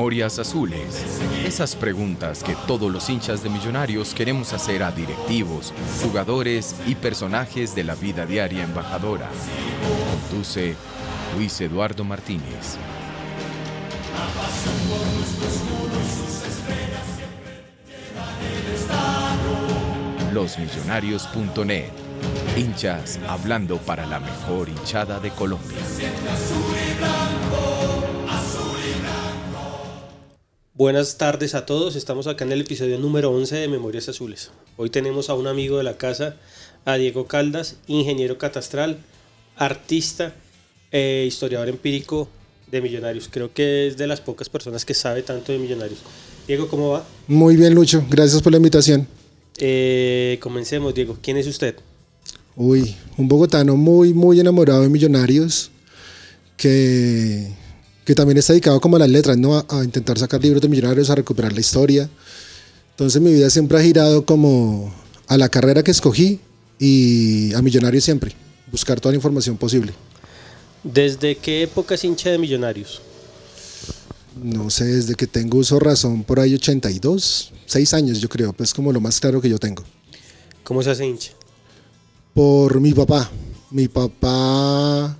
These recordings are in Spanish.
Memorias Azules. Esas preguntas que todos los hinchas de Millonarios queremos hacer a directivos, jugadores y personajes de la vida diaria embajadora. Conduce Luis Eduardo Martínez. Losmillonarios.net. Hinchas hablando para la mejor hinchada de Colombia. Buenas tardes a todos, estamos acá en el episodio número 11 de Memorias Azules. Hoy tenemos a un amigo de la casa, a Diego Caldas, ingeniero catastral, artista e historiador empírico de Millonarios. Creo que es de las pocas personas que sabe tanto de Millonarios. Diego, ¿cómo va? Muy bien, Lucho, gracias por la invitación. Eh, comencemos, Diego. ¿Quién es usted? Uy, un bogotano muy, muy enamorado de Millonarios, que, que también está dedicado como a las letras, ¿no? A, a intentar sacar libros de Millonarios, a recuperar la historia. Entonces mi vida siempre ha girado como a la carrera que escogí y a Millonarios siempre, buscar toda la información posible. ¿Desde qué época es hincha de Millonarios? No sé, desde que tengo uso razón, por ahí 82, 6 años yo creo, pues como lo más claro que yo tengo. ¿Cómo se hace hincha? Por mi papá. Mi papá,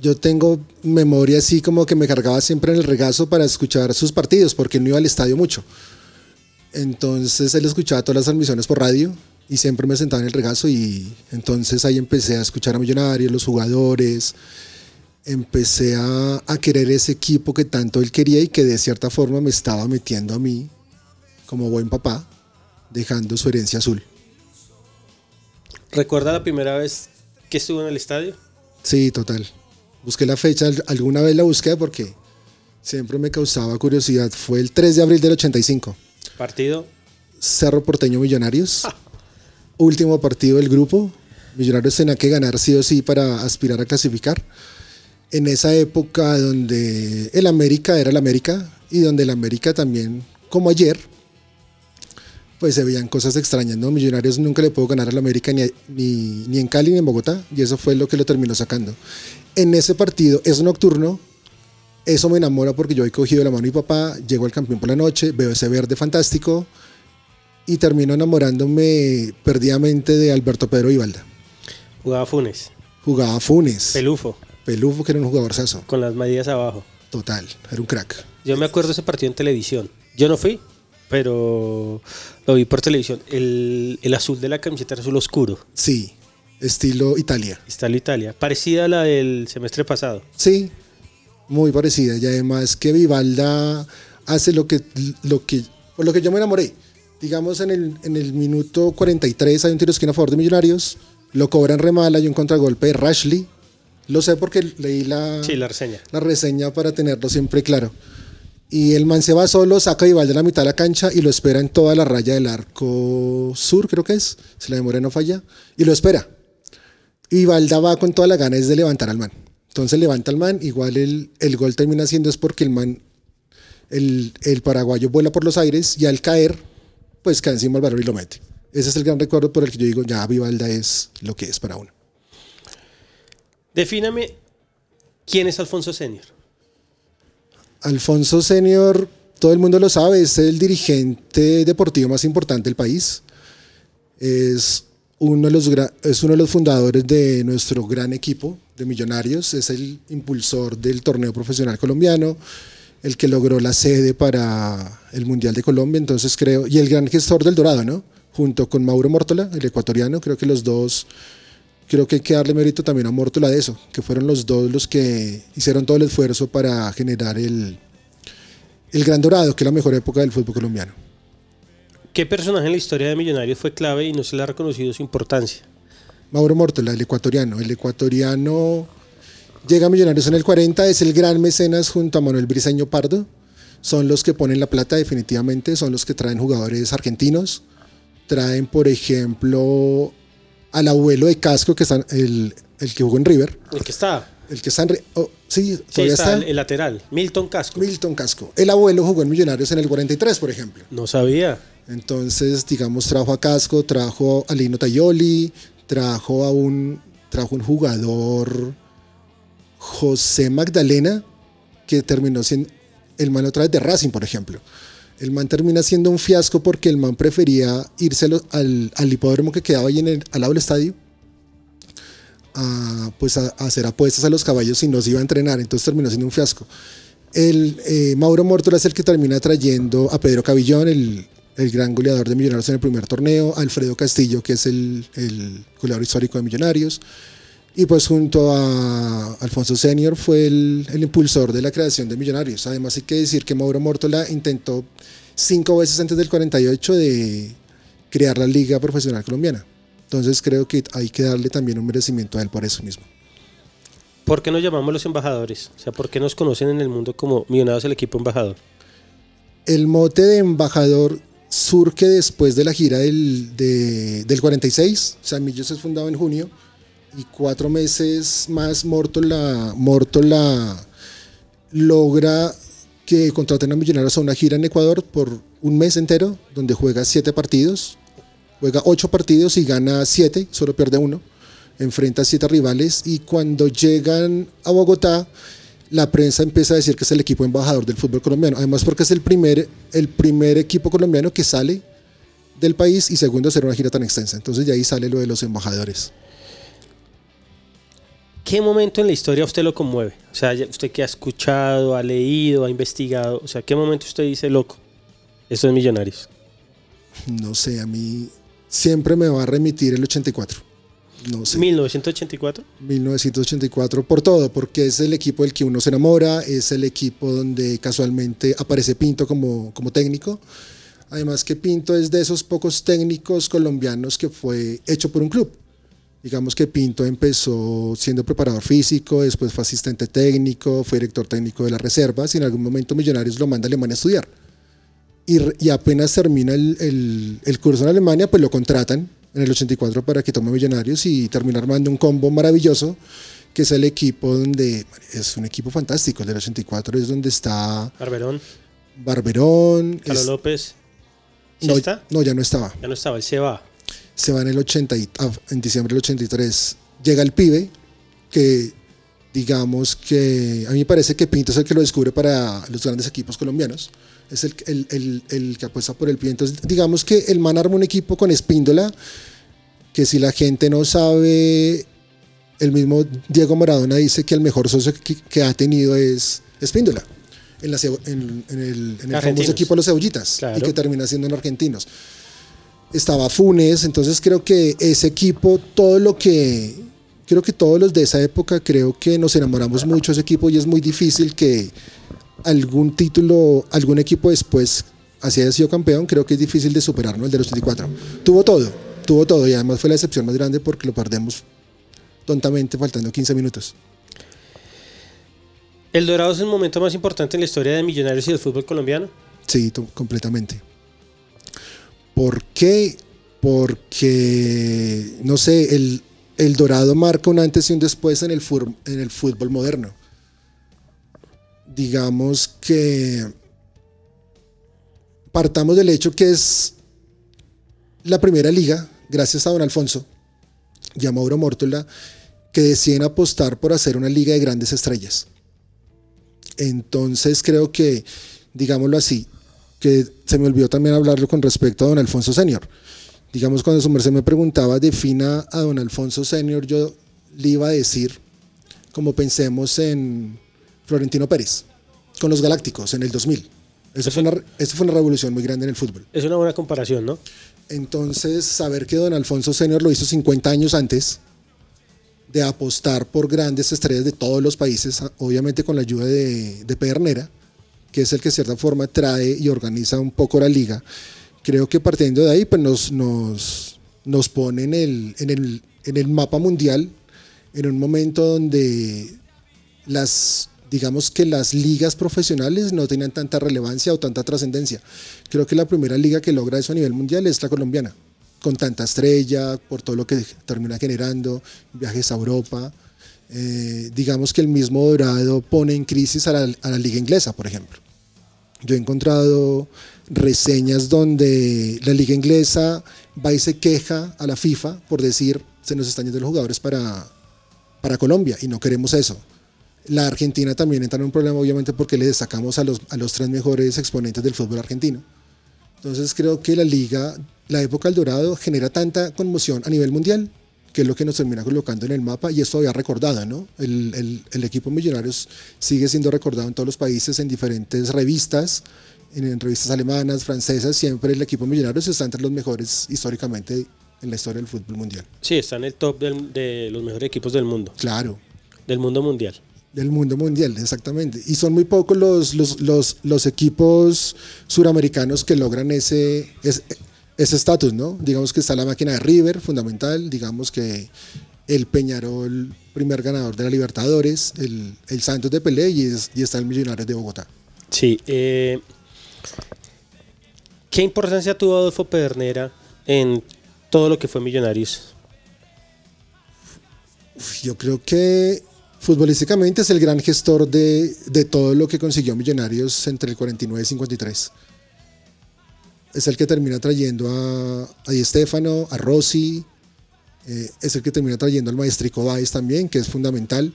yo tengo memoria así como que me cargaba siempre en el regazo para escuchar sus partidos, porque no iba al estadio mucho. Entonces él escuchaba todas las transmisiones por radio y siempre me sentaba en el regazo y entonces ahí empecé a escuchar a Millonarios, los jugadores, empecé a, a, querer ese equipo que tanto él quería y que de cierta forma me estaba metiendo a mí como buen papá, dejando su herencia azul. ¿Recuerda la primera vez que estuvo en el estadio? Sí, total. Busqué la fecha, alguna vez la busqué porque siempre me causaba curiosidad. Fue el 3 de abril del 85. ¿Partido? Cerro Porteño Millonarios. Ah. Último partido del grupo. Millonarios tenía que ganar sí o sí para aspirar a clasificar. En esa época donde el América era el América y donde el América también, como ayer, pues se veían cosas extrañas, ¿no? Millonarios nunca le pudo ganar al América ni, ni, ni, en Cali ni en Bogotá, y eso fue lo que lo terminó sacando. En ese partido es nocturno, eso me enamora porque yo he cogido la mano de mi papá, llego al campeón por la noche, veo ese verde fantástico y termino enamorándome perdidamente de Alberto Pedro Ibalda. Jugaba Funes. Jugaba Funes. Pelufo. Pelufo, que era un jugador saso. Con las medidas abajo. Total, era un crack. Yo me acuerdo ese partido en televisión. Yo no fui, pero lo vi por televisión. El, el, azul de la camiseta era azul oscuro. Sí, estilo Italia. Estilo Italia. Parecida a la del semestre pasado. Sí, muy parecida. Y además que Vivalda hace lo que, lo que, por lo que yo me enamoré. Digamos, en el, en el minuto 43 hay un tiro de esquina a favor de Millonarios. Lo cobran remala y un contragolpe de Rashley. Lo sé porque leí la, sí, la reseña. La reseña para tenerlo siempre claro. Y el man se va solo, saca a Vivalda a la mitad de la cancha y lo espera en toda la raya del arco sur, creo que es, si la memoria no falla, y lo espera. Y Vivalda va con toda la ganas de levantar al man. Entonces levanta al man, igual el, el gol termina siendo es porque el man, el, el, paraguayo vuela por los aires y al caer, pues cae encima balón y lo mete. Ese es el gran recuerdo por el que yo digo, ya Vivalda es lo que es para uno. Defíname quién es Alfonso Senior. Alfonso Senior, todo el mundo lo sabe, es el dirigente deportivo más importante del país. Es uno de los, es uno de los fundadores de nuestro gran equipo de millonarios, es el impulsor del torneo profesional colombiano, el que logró la sede para el Mundial de Colombia, entonces creo, y el gran gestor del Dorado, ¿no? Junto con Mauro Mórtola, el ecuatoriano, creo que los dos, creo que hay que darle mérito también a Mórtola de eso, que fueron los dos los que hicieron todo el esfuerzo para generar el, el Gran Dorado, que es la mejor época del fútbol colombiano. ¿Qué personaje en la historia de Millonarios fue clave y no se le ha reconocido su importancia? Mauro Mortola, el ecuatoriano. El ecuatoriano llega a Millonarios en el 40, es el gran mecenas junto a Manuel Briseño Pardo. Son los que ponen la plata definitivamente, son los que traen jugadores argentinos. Traen, por ejemplo, al abuelo de Casco, que está el, el que jugó en River. El que está. El que está en... Oh, sí, todavía está, El, lateral, Milton Casco. Milton Casco. El abuelo jugó en Millonarios en el 43, por ejemplo. No sabía. Entonces, digamos, trajo a Casco, trajo a Lino Tayoli, trajo a un, trajo un jugador, José Magdalena, que terminó siendo el man otra vez de Racing, por ejemplo. El man termina siendo un fiasco porque el man prefería irse al, al hipódromo que quedaba ahí en el, al lado del estadio a, pues a, hacer apuestas a los caballos y no se iba a entrenar, entonces terminó siendo un fiasco. El, eh, Mauro Mórtola es el que termina trayendo a Pedro Cabillón, el, el gran goleador de Millonarios en el primer torneo, Alfredo Castillo, que es el, el goleador histórico de Millonarios, y pues junto a Alfonso Senior fue el, el, impulsor de la creación de Millonarios. Además hay que decir que Mauro Mórtola intentó cinco veces antes del 48 de crear la Liga Profesional Colombiana. Entonces creo que hay que darle también un merecimiento a él por eso mismo. ¿Por qué nos llamamos los embajadores? O sea, ¿por qué nos conocen en el mundo como Millonarios el equipo embajador? El mote de embajador surge después de la gira del, del 46. Samillos es fundado en junio y cuatro meses más Mortola, Mortola logra que contraten a Millonarios a una gira en Ecuador por un mes entero, donde juega siete partidos. Juega ocho partidos y gana siete, solo pierde uno. Enfrenta a siete rivales y cuando llegan a Bogotá la prensa empieza a decir que es el equipo embajador del fútbol colombiano. Además porque es el primer, el primer equipo colombiano que sale del país y segundo hacer una gira tan extensa. Entonces de ahí sale lo de los embajadores. ¿Qué momento en la historia usted lo conmueve? O sea, usted que ha escuchado, ha leído, ha investigado, o sea, ¿qué momento usted dice, loco, esto es Millonarios? No sé, a mí siempre me va a remitir el 84 no sé. 1984. 1984 por todo, porque es el equipo del que uno se enamora, es el equipo donde casualmente aparece Pinto como, como técnico. Además que Pinto es de esos pocos técnicos colombianos que fue hecho por un club. Digamos que Pinto empezó siendo preparador físico, después fue asistente técnico, fue director técnico de las reservas y en algún momento Millonarios lo manda a Alemania a estudiar. Y, apenas termina el, el, el curso en Alemania, pues lo contratan en el 84 para que tome Millonarios y termine armando un combo maravilloso que es el equipo donde es un equipo fantástico. El del 84 es donde está Barberón. Barberón. Carlos López. no, está? no, ya no estaba. Ya no estaba, él se va. Se va en el 80 ah, en diciembre del 83. Llega el pibe que digamos que a mí me parece que Pinto es el que lo descubre para los grandes equipos colombianos es el, el, el, que apuesta por el pie. Entonces, digamos que el man arma un equipo con Espíndola, que si la gente no sabe, el mismo Diego Maradona dice que el mejor socio que, ha tenido es Espíndola, en, la, en, el, en famoso equipo de los cebollitas, y que termina siendo en argentinos. Estaba Funes, entonces creo que ese equipo, todo lo que creo que todos los de esa época creo que nos enamoramos mucho de ese equipo y es muy difícil que algún título, algún equipo después así haya sido campeón, creo que es difícil de superar, ¿no? El de los 84. Tuvo todo, tuvo todo y además fue la excepción más grande porque lo perdemos tontamente faltando 15 minutos. ¿El Dorado es el momento más importante en la historia de Millonarios y del fútbol colombiano? Sí, completamente. ¿Por qué? Porque, no sé, el, el Dorado marca un antes y un después en el, en el fútbol moderno digamos que partamos del hecho que es la primera liga, gracias a don Alfonso y a Mauro Mórtola, que deciden apostar por hacer una liga de grandes estrellas. Entonces creo que, digámoslo así, que se me olvidó también hablarlo con respecto a don Alfonso Senior, Digamos, cuando su merced me preguntaba, defina a don Alfonso Senior, yo le iba a decir, como pensemos en Florentino Pérez, con los Galácticos en el 2000. Eso fue, una, eso fue una revolución muy grande en el fútbol. Es una buena comparación, ¿no? Entonces, saber que don Alfonso Senior lo hizo 50 años antes de apostar por grandes estrellas de todos los países, obviamente con la ayuda de, de Pedernera, que es el que de cierta forma trae y organiza un poco la liga. Creo que partiendo de ahí, pues nos, nos, nos pone en el, en, el, en el mapa mundial en un momento donde las digamos que las ligas profesionales no tenían tanta relevancia o tanta trascendencia. Creo que la primera liga que logra eso a nivel mundial es la colombiana, con tanta estrella, por todo lo que termina generando, viajes a Europa. Eh, digamos que el mismo Dorado pone en crisis a la, a la liga inglesa, por ejemplo. Yo he encontrado reseñas donde la liga inglesa va y se queja a la FIFA por decir se nos están yendo los jugadores para, para Colombia y no queremos eso. La Argentina también entra en un problema, obviamente, porque le destacamos a los, a los tres mejores exponentes del fútbol argentino. Entonces creo que la liga, la época del Dorado, genera tanta conmoción a nivel mundial que es lo que nos termina colocando en el mapa y esto había recordado, ¿no? El, el, el, equipo Millonarios sigue siendo recordado en todos los países, en diferentes revistas, en, en, revistas alemanas, francesas, siempre el equipo Millonarios está entre los mejores históricamente en la historia del fútbol mundial. Sí, está en el top del, de los mejores equipos del mundo. Claro. Del mundo mundial. Del mundo mundial, exactamente. Y son muy pocos los, los, los, los equipos suramericanos que logran ese ese estatus, ¿no? Digamos que está la máquina de River, fundamental, digamos que el Peñarol, primer ganador de la Libertadores, el, el Santos de Pelé y, es, y, está el Millonarios de Bogotá. Sí. Eh, ¿Qué importancia tuvo Adolfo Pedernera en todo lo que fue Millonarios? Yo creo que futbolísticamente es el gran gestor de, de todo lo que consiguió Millonarios entre el 49 y 53 es el que termina trayendo a, a Di Stefano, a Rossi, eh, es el que termina trayendo al maestrico Baez también, que es fundamental.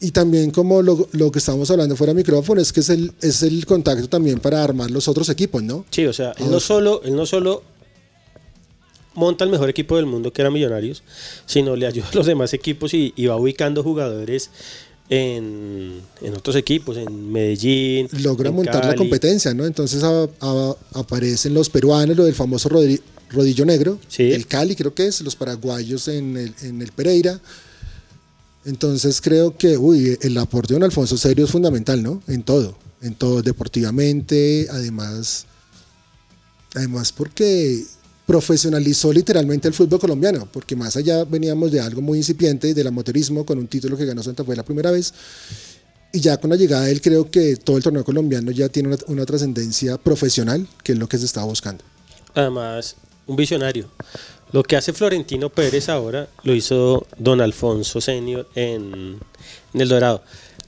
Y también como lo, lo, que estábamos hablando fuera de micrófono, es que es el, es el contacto también para armar los otros equipos, ¿no? Sí, o sea, él no solo, él no solo monta el mejor equipo del mundo, que era Millonarios, sino le ayuda a los demás equipos y, y va ubicando jugadores en, en, otros equipos, en Medellín. Logra en montar Cali. la competencia, ¿no? Entonces a, a, aparecen los peruanos, lo del famoso rodillo, rodillo negro, sí. el Cali creo que es, los paraguayos en el, en el Pereira. Entonces creo que, uy, el aporte de don Alfonso Serio es fundamental, ¿no? En todo, en todo, deportivamente, además, además porque profesionalizó literalmente el fútbol colombiano, porque más allá veníamos de algo muy incipiente, del amotorismo, con un título que ganó Santa Fe la primera vez, y ya con la llegada de él creo que todo el torneo colombiano ya tiene una, una trascendencia profesional, que es lo que se estaba buscando. Además, un visionario. Lo que hace Florentino Pérez ahora lo hizo don Alfonso Senior en, en El Dorado.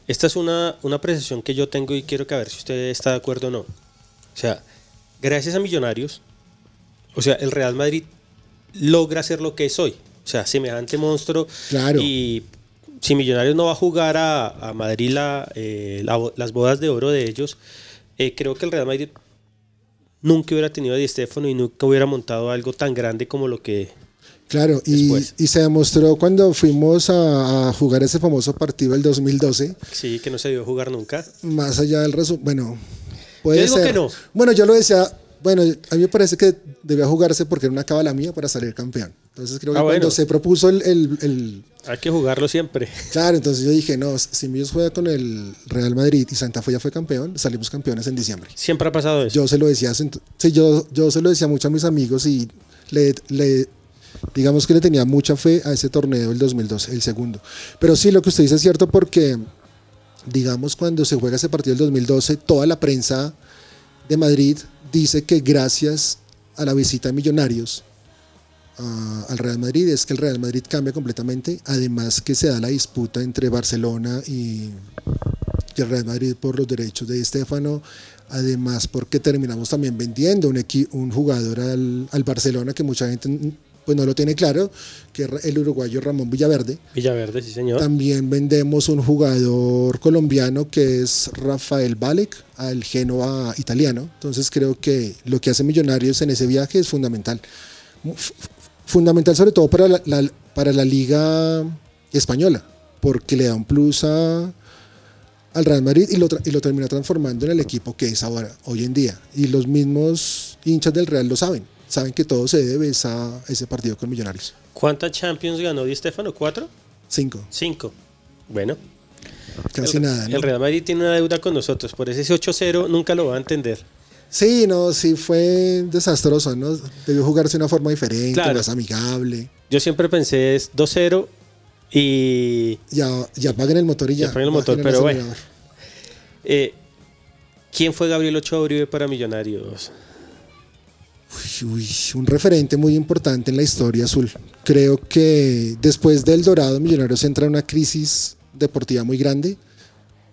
Esta es una, una apreciación que yo tengo y quiero que a ver si usted está de acuerdo o no. O sea, gracias a Millonarios, o sea, el Real Madrid logra ser lo que es hoy. O sea, semejante monstruo. Claro. Y si Millonarios no va a jugar a, a Madrid la, eh, la, las bodas de oro de ellos, eh, creo que el Real Madrid nunca hubiera tenido a Di Stefano y nunca hubiera montado algo tan grande como lo que. Claro, y, y, se demostró cuando fuimos a, a, jugar ese famoso partido del 2012. Sí, que no se debió jugar nunca. Más allá del resultado. Bueno, puede yo digo ser. que no. Bueno, yo lo decía bueno, a mí me parece que debía jugarse porque era una cábala mía para salir campeón. Entonces creo que ah, cuando bueno. se propuso el, el, el, Hay que jugarlo siempre. Claro, entonces yo dije, no, si Millos juega con el Real Madrid y Santa Fe ya fue campeón, salimos campeones en diciembre. Siempre ha pasado eso. Yo se lo decía, sí, yo, yo se lo decía mucho a mis amigos y le, le, digamos que le tenía mucha fe a ese torneo del 2012, el segundo. Pero sí, lo que usted dice es cierto porque, digamos, cuando se juega ese partido del 2012, toda la prensa de Madrid dice que gracias a la visita de Millonarios uh, al Real Madrid es que el Real Madrid cambia completamente, además que se da la disputa entre Barcelona y, y el Real Madrid por los derechos de Estefano, además porque terminamos también vendiendo un, un jugador al, al, Barcelona que mucha gente pues no lo tiene claro, que es el uruguayo Ramón Villaverde. Villaverde, sí señor. También vendemos un jugador colombiano que es Rafael Balek al Genoa italiano. Entonces creo que lo que hace Millonarios en ese viaje es fundamental. F- Fundamental sobre todo para la, la- para la liga española, porque le da un plus a, al Real Madrid y lo, y lo termina transformando en el equipo que es ahora, hoy en día. Y los mismos hinchas del Real lo saben. Saben que todo se debe a ese partido con Millonarios. ¿Cuántas Champions ganó Di Stefano? ¿Cuatro? Cinco. Cinco. Bueno. Casi el, nada. ¿no? El Real Madrid tiene una deuda con nosotros. Por ese 8-0 nunca lo va a entender. Sí, no, sí fue desastroso, ¿no? Debió jugarse de una forma diferente, Claro. más amigable. Yo siempre pensé es 2-0 y Ya, ya apaguen el motor y ya. Ya apaguen el motor, pero bueno. eh, ¿quién fue Gabriel Ochoa Uribe para Millonarios? Uy, un referente muy importante en la historia azul. Creo que después del Dorado, Millonarios entra en una crisis deportiva muy grande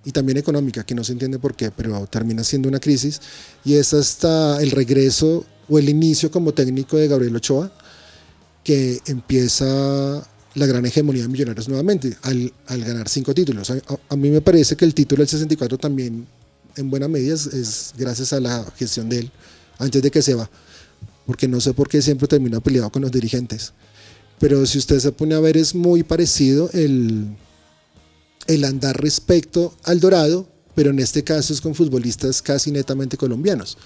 y también económica, que no se entiende por qué, pero termina siendo una crisis. Y es hasta el regreso o el inicio como técnico de Gabriel Ochoa que empieza la gran hegemonía de Millonarios nuevamente al, al ganar cinco títulos. A- a mí me parece que el título del 64 también en buena medida es, es gracias a la gestión de él antes de que se va porque no sé por qué siempre termina peleado con los dirigentes. Pero si usted se pone a ver, es muy parecido el, el andar respecto al Dorado, pero en este caso es con futbolistas casi netamente colombianos,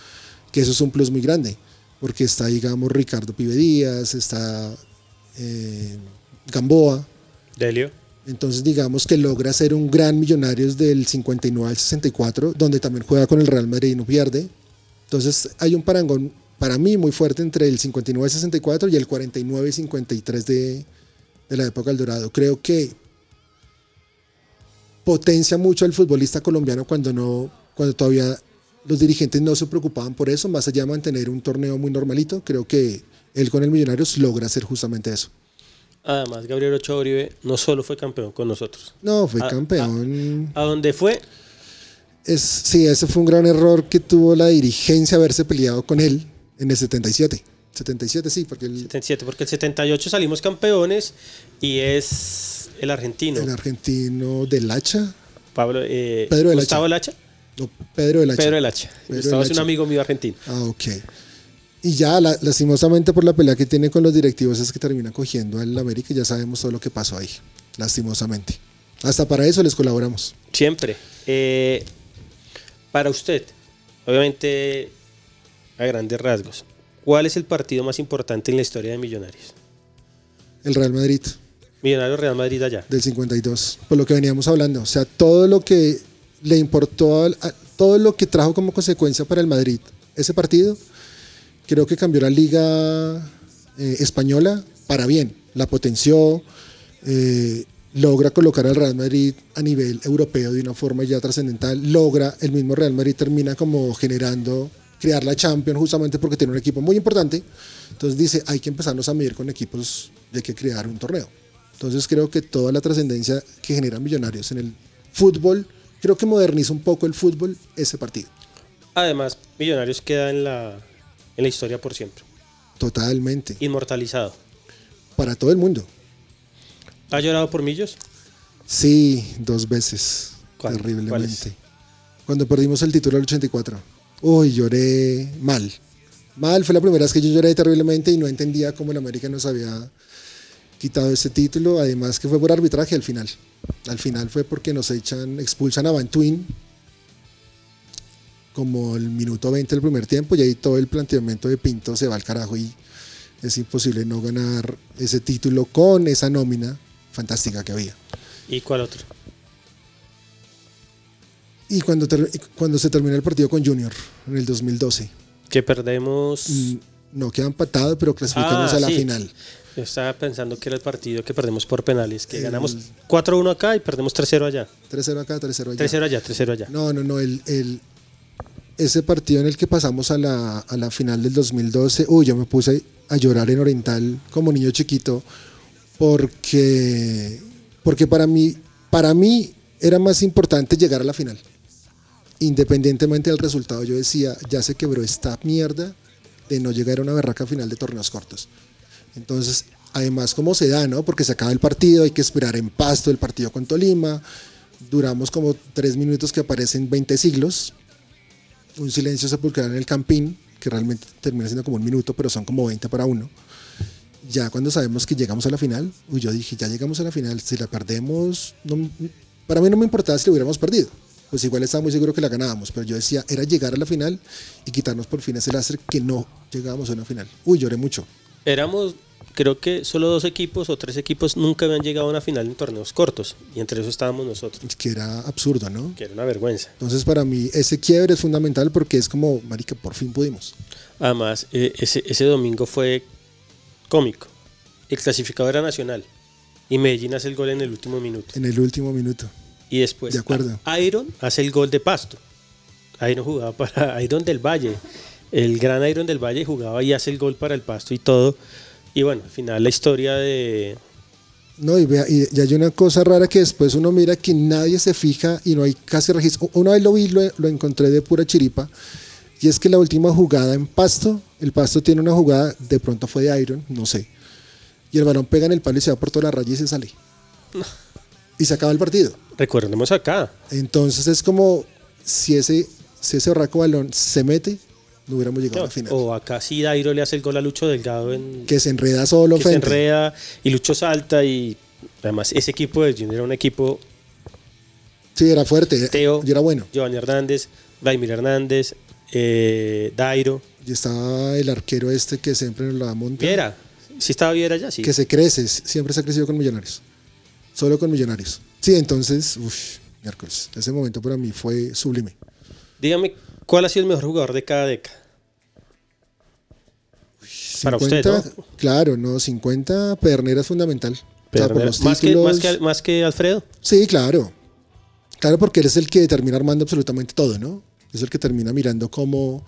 que eso es un plus muy grande, porque está, digamos, Ricardo Pibe Díaz, está eh, Gamboa, Delio. entonces digamos que logra ser un gran Millonarios del 59 al 64, donde también juega con el Real Madrid y no pierde. Entonces hay un parangón para mí muy fuerte entre el 59 al 64 y el 49 y 53 de, de la época del Dorado. Creo que potencia mucho al futbolista colombiano cuando no cuando todavía los dirigentes no se preocupaban por eso, más allá de mantener un torneo muy normalito, creo que él con el Millonarios logra hacer justamente eso. Además, Gabriel Ochoa Uribe no solo fue campeón con nosotros. No, fue campeón. A donde fue, Es, sí, ese fue un gran error que tuvo la dirigencia haberse peleado con él en el 77. 77 sí, porque el, 77, porque el 78 salimos campeones y es el argentino. el argentino del Hacha, Pablo, eh, Pedro del Gustavo. Lacha. no, Pedro del Hacha. Pedro del Hacha. Pedro Gustavo es un amigo mío argentino. Ah, ok. Y ya, la- lastimosamente por la pelea que tiene con los directivos es que termina cogiendo al América y ya sabemos todo lo que pasó ahí, lastimosamente. Hasta para eso les colaboramos. Siempre. Eh, para usted, obviamente, a grandes rasgos, ¿cuál es el partido más importante en la historia de Millonarios? El Real Madrid Millonarios Real Madrid allá. del 52, por lo que veníamos hablando. O sea, todo lo que le importó, a- todo lo que trajo como consecuencia para el Madrid ese partido, creo que cambió la liga eh, española para bien. La potenció, eh, logra colocar al Real Madrid a nivel europeo de una forma ya trascendental, logra, el mismo Real Madrid termina como generando, crear la Champions justamente porque tiene un equipo muy importante. Entonces dice, hay que empezarnos a medir con equipos hay que crear un torneo. Entonces creo que toda la trascendencia que generan Millonarios en el fútbol, creo que moderniza un poco el fútbol ese partido. Además, Millonarios queda en la, en la historia por siempre. Totalmente. Inmortalizado. Para todo el mundo. ¿Ha llorado por Millos? Sí, dos veces. ¿Cuál? Terriblemente. Cuando perdimos el título del 84. Uy, lloré mal. Mal, fue la primera vez que yo lloré terriblemente y no entendía cómo el América nos había quitado ese título. Además que fue por arbitraje al final. Al final fue porque nos echan, expulsan a Bantuin como el minuto 20 del primer tiempo y ahí todo el planteamiento de Pinto se va al carajo y es imposible no ganar ese título con esa nómina fantástica que había. ¿Y cuál otro? Y cuando, cuando se terminó el partido con Junior en el 2012, Que perdemos. mm, no queda empatado, pero clasificamos Ah, a la sí. final. Yo estaba pensando que era el partido que perdemos por penales, que ganamos 4-1 acá y perdemos 3-0 allá. 3-0 acá, 3-0 allá. 3-0 allá, 3-0 allá. No, no, no. El, el- ese partido en el que pasamos a la, a la final del 2012, uy, yo me puse a llorar en Oriental como niño chiquito, porque, porque para, mí, para mí era más importante llegar a la final. Independientemente del resultado, yo decía, ya se quebró esta mierda de no llegar a una berraca final de torneos cortos. Entonces, además, ¿cómo se da, no? Porque se acaba el partido, hay que esperar en pasto el partido con Tolima. Duramos como tres minutos que aparecen 20 siglos. Un silencio sepulcral en el campín, que realmente termina siendo como un minuto, pero son como 20 para uno. Ya cuando sabemos que llegamos a la final, yo dije, ya llegamos a la final, si la perdemos, para mí no me importaba si lo hubiéramos perdido pues igual estaba muy seguro que la ganábamos, pero yo decía, era llegar a la final y quitarnos por fin ese lastre que no llegábamos a una final. Uy, lloré mucho. Éramos, creo que solo dos equipos o tres equipos nunca habían llegado a una final en torneos cortos, y entre eso estábamos nosotros. Que era absurdo, ¿no? Que era una vergüenza. Entonces, para mí, ese quiebre es fundamental porque es como, marica, por fin pudimos. Además, eh, ese, ese domingo fue cómico. El clasificador era nacional. Y Medellín hace el gol en el último minuto. En el último minuto. Y después De acuerdo. Iron hace el gol de Pasto. Iron jugaba para Iron del Valle. El gran Iron del Valle jugaba y hace el gol para el Pasto y todo. Y bueno, al final la historia de... No, y, vea, y, y hay una cosa rara que después uno mira que nadie se fija y no hay casi registro. Una vez lo vi, lo, lo encontré de pura chiripa. Y es que la última jugada en Pasto, el Pasto tiene una jugada, de pronto fue de Iron, no sé. Y el balón pega en el palo y se va por toda la raya y se sale. Y se acaba el partido. Recordemos acá. Entonces es como si ese, si ese balón se mete, no hubiéramos llegado a la final. O acá sí Dairo le hace el gol a Lucho Delgado en... Que se enreda solo que se enreda y Lucho salta y además ese equipo de Junior era un equipo Sí, era fuerte. Teo, Y era bueno. Giovanni Hernández, Vladimir Hernández, eh, Dairo, Y estaba el arquero este que siempre nos la monta. Viera. Sí estaba Viera ya, sí. Que se crece, siempre se ha crecido con Millonarios. Solo con Millonarios. Sí, entonces, uff, miércoles. Ese momento para mí fue sublime. Dígame, ¿cuál ha sido el mejor jugador de cada década? Para usted, ¿no? Claro, no, 50 Pernera es fundamental. O sea, los más, que, más, que, más que Alfredo. Sí, claro. Claro, porque él es el que termina armando absolutamente todo, ¿no? Es el que termina mirando cómo,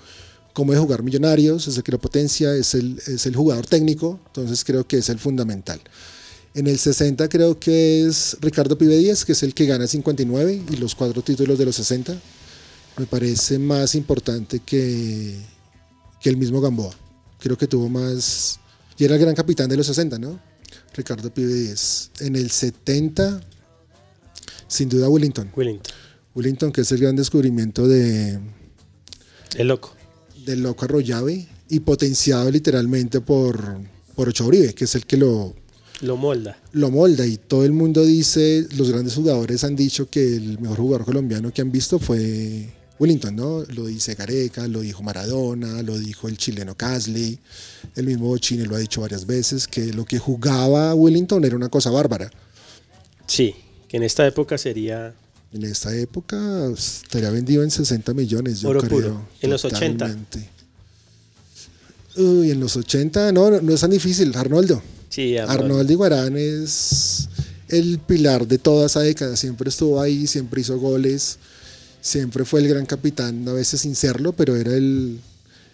cómo de jugar millonarios, es el que lo potencia, es el, es el jugador técnico, entonces creo que es el fundamental. En el 60 creo que es Ricardo Pibe Díaz, que es el que gana 59 y los cuatro títulos de los 60. Me parece más importante que, que el mismo Gamboa. Creo que tuvo más... Y era el gran capitán de los 60, ¿no? Ricardo Pibe Díaz. En el 70, sin duda Wellington. Willington. Wellington, que es el gran descubrimiento de, El loco. del loco Arroyave y potenciado literalmente por, por Ochoa Uribe, que es el que lo, Lo molda. lo molda. Y todo el mundo dice, los grandes jugadores han dicho que el mejor jugador colombiano que han visto fue Wellington, ¿no? Lo dice Gareca, lo dijo Maradona, lo dijo el chileno Casley, el mismo Chine lo ha dicho varias veces, que lo que jugaba Wellington era una cosa bárbara. Sí, que en esta época sería En esta época estaría vendido en 60 millones, yo Oro creo. puro. En los 80. Totalmente. Uy, en los 80, no, no, no es tan difícil. Arnoldo. Sí, Arnoldo. Arnoldo Iguarán es el pilar de toda esa década. Siempre estuvo ahí, siempre hizo goles, siempre fue el gran capitán, a veces sin serlo, pero era el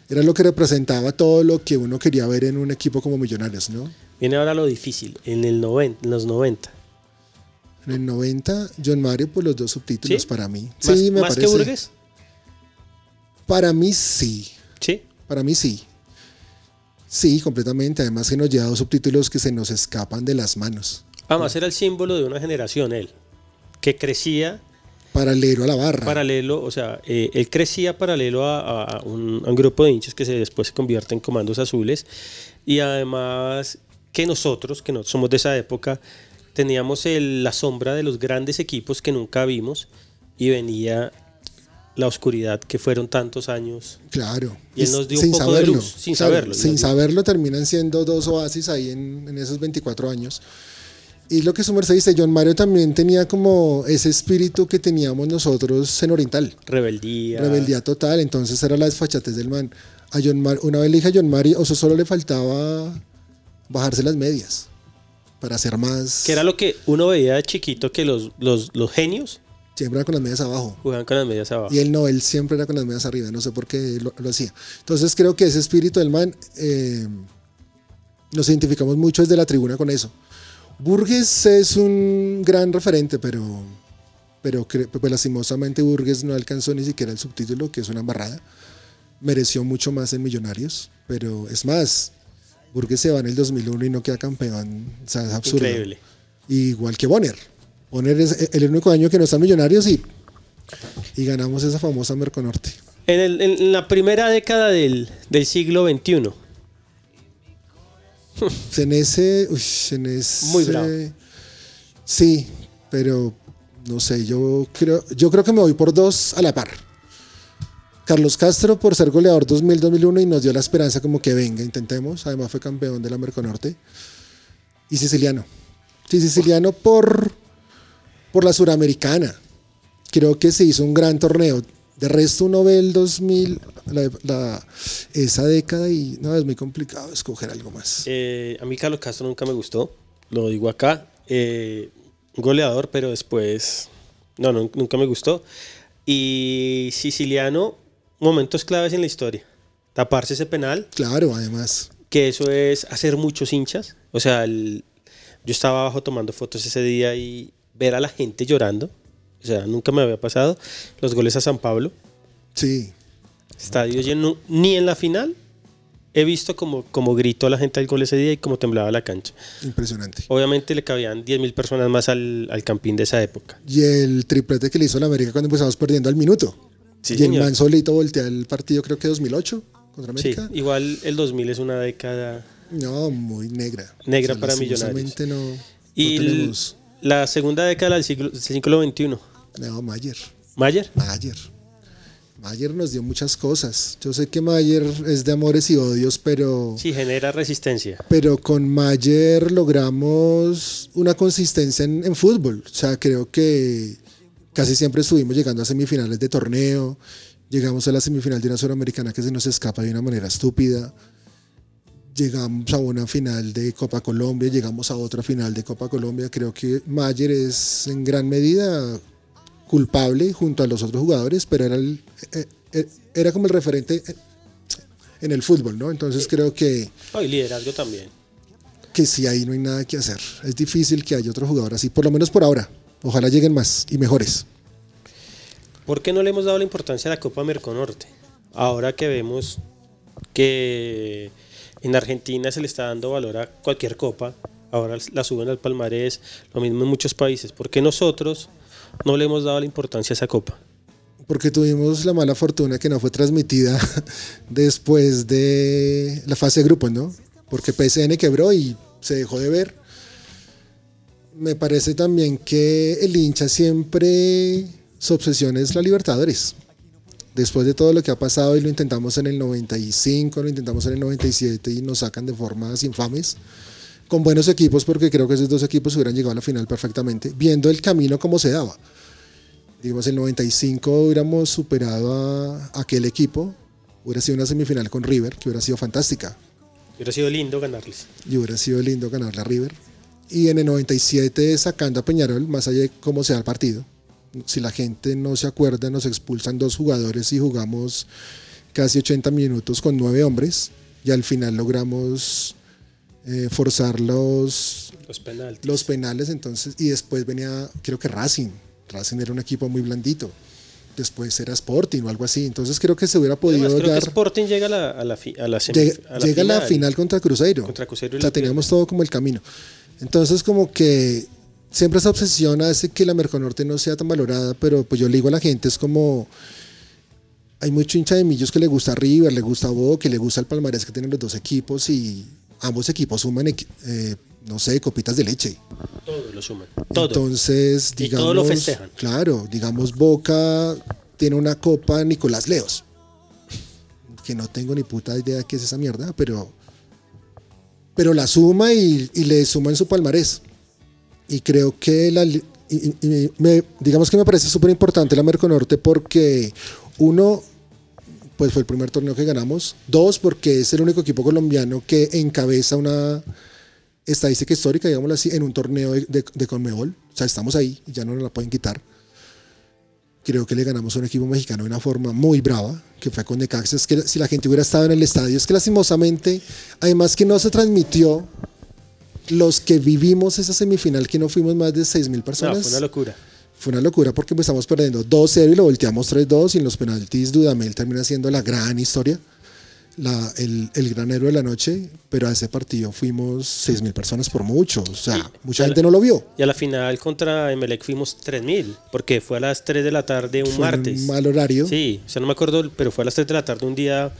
era lo que representaba todo lo que uno quería ver en un equipo como Millonarios, ¿no? Viene ahora lo difícil, en, el 90, en los 90. En el 90, John Mario por los dos subtítulos ¿Sí? para mí. ¿Más, sí, me más que parece. Burgues? Para mí sí. Sí. Para mí sí. Sí, completamente. Además que nos lleva dos subtítulos que se nos escapan de las manos. Además era el símbolo de una generación, él, que crecía Paralelo a la barra. paralelo, o sea, eh, él crecía paralelo a, a un, a un grupo de hinchas que se, después se convierte en comandos azules y además que nosotros, que no somos de esa época, teníamos el- la sombra de los grandes equipos que nunca vimos y venía la oscuridad que fueron tantos años. Claro. Y él nos dio un poco de luz, sin saberlo, Sin saberlo terminan siendo dos oasis ahí en, en esos 24 años. Y lo que su merced dice, John Mario también tenía como ese espíritu que teníamos nosotros en Oriental. Rebeldía. Rebeldía total, entonces era la desfachatez del man. A John Mar- una vez le dije a John Mario, o sea, solo le faltaba bajarse las medias para ser más... Que era lo que uno veía de chiquito, que los, los, los genios Siempre era con las medias abajo. jugaban con las medias abajo. Y él no, él siempre era con las medias arriba, no sé por qué lo, lo hacía. Entonces creo que ese espíritu del man, eh, nos identificamos mucho desde la tribuna con eso. Burgues es un gran referente, pero, pero pues, lastimosamente Burgues no alcanzó ni siquiera el subtítulo, que es una embarrada. Mereció mucho más en Millonarios, pero es más, Burgues se va en el 2001 y no queda campeón. O sea, es absurdo. Increíble. Igual que Bonner. Bonner es el único año que no están millonarios y, y ganamos esa famosa Merconorte. En, el- en la primera década del, del siglo XXI, En ese. uy, en ese Muy bravo. Sí, pero no sé, yo creo, yo creo que me voy por dos a la par. Carlos Castro por ser goleador 2000-2001 y nos dio la esperanza como que venga, intentemos. Además fue campeón de la Merconorte. Y Siciliano. Sí, Siciliano por, por la Suramericana. Creo que se hizo un gran torneo. De resto uno ve el 2000, la- la- esa década y no, es muy complicado escoger algo más. eh, a mí Carlos Castro nunca me gustó, lo digo acá. eh, goleador, pero después, no, no, nunca me gustó. Y Siciliano, momentos claves en la historia. Taparse ese penal, Claro, además. que eso es hacer muchos hinchas. O sea, el- yo estaba abajo tomando fotos ese día y ver a la gente llorando. O sea, nunca me había pasado. Los goles a San Pablo. Sí, Estadio lleno. Ni en la final he visto como, como gritó la gente al gol ese día y como temblaba la cancha. impresionante. Obviamente le cabían 10.000 personas más al, al campín de esa época. Y el triplete que le hizo la América cuando empezamos perdiendo al minuto. Sí, y el man solito voltea el partido, creo que 2008 contra Sí, América. igual el 2000 es una década. No, muy negra. Negra para lastimosamente No, Y no tenemos. La segunda década del siglo, del siglo XXI. No, Mayer. Mayer. Mayer. Mayer nos dio muchas cosas. Yo sé que Mayer es de amores y odios, pero, Sí, genera resistencia. pero con Mayer logramos una consistencia en, en fútbol. O sea, creo que casi siempre estuvimos llegando a semifinales de torneo. Llegamos a la semifinal de una Sudamericana que se nos escapa de una manera estúpida. Llegamos a una final de Copa Colombia, llegamos a otra final de Copa Colombia. Creo que Mayer es en gran medida culpable junto a los otros jugadores, pero era, el- eh, eh, era como el referente en el fútbol, ¿no? Entonces creo que, Oh, y liderazgo también. que sí, ahí no hay nada que hacer. Es difícil que haya otro jugador así, por lo menos por ahora. Ojalá lleguen más y mejores. ¿Por qué no le hemos dado la importancia a la Copa Merconorte? Ahora que vemos que en Argentina se le está dando valor a cualquier copa, ahora la suben al palmarés, lo mismo en muchos países. ¿Por qué nosotros no le hemos dado la importancia a esa copa? Porque tuvimos la mala fortuna que no fue transmitida después de la fase de grupos, ¿no? Porque PSN quebró y se dejó de ver. Me parece también que el hincha siempre su obsesión es la Libertadores. Después de todo lo que ha pasado y lo intentamos en el 95, lo intentamos en el 97 y nos sacan de formas infames. Con buenos equipos, porque creo que esos dos equipos hubieran llegado a la final perfectamente, viendo el camino como se daba digamos, el 95 hubiéramos superado a aquel equipo, hubiera sido una semifinal con River, que hubiera sido fantástica, Hubiera sido lindo ganarles. y hubiera sido lindo ganarle a River. Y en el 97 sacando a Peñarol, más allá de cómo sea el partido. Si la gente no se acuerda, nos expulsan dos jugadores y jugamos casi 80 minutos con nueve hombres, y al final logramos eh, forzar los, Los penaltis. los penales, entonces, y después venía, creo que Racing. Racing era un equipo muy blandito. Después era Sporting o algo así. Entonces creo que se hubiera podido Además, creo dar. que Sporting llega a la, a la, fi- a la semif- Llega, a llega la final contra Cruzeiro. Contra Cruzeiro o sea, teníamos todo como el camino. Entonces, como que siempre esa obsesión hace que la Merconorte no sea tan valorada, pero pues yo le digo a la gente, es como. Hay mucho hincha de millos que le gusta River, le gusta Boca, que le gusta el palmarés que tienen los dos equipos y ambos equipos suman, eh, no sé, copitas de leche. Todo lo suman. Todo. Entonces, Y digamos. todo lo festejan. Claro, digamos, Boca tiene una copa Nicolás Leos. Que no tengo ni puta idea qué es esa mierda, pero. Pero la suma y, y le suma en su palmarés. Y creo que la. digamos que me parece súper importante la Merconorte porque, uno, pues fue el primer torneo que ganamos. Dos, porque es el único equipo colombiano que encabeza una estadística histórica, digámoslo así, en un torneo de, de, Conmebol. O sea, estamos ahí ya no nos la pueden quitar. Creo que le ganamos a un equipo mexicano de una forma muy brava, que fue con Necaxa. Es que si la gente hubiera estado en el estadio, es que lastimosamente, además que no se transmitió, los que vivimos esa semifinal, que no fuimos más de 6 mil No, personas, fue una locura. fue una locura porque empezamos perdiendo 2-0 y lo volteamos 3-2 y en los penaltis Dudamel termina siendo la gran historia. la- el, el gran héroe de la noche, pero a ese partido fuimos 6 mil personas por mucho. O sea, Sí. mucha gente no lo vio. Y a la final contra Emelec fuimos 3000, porque fue a las 3 de la tarde un Fue martes. un mal horario. Sí, o sea, no me acuerdo, pero fue a las 3 de la tarde un día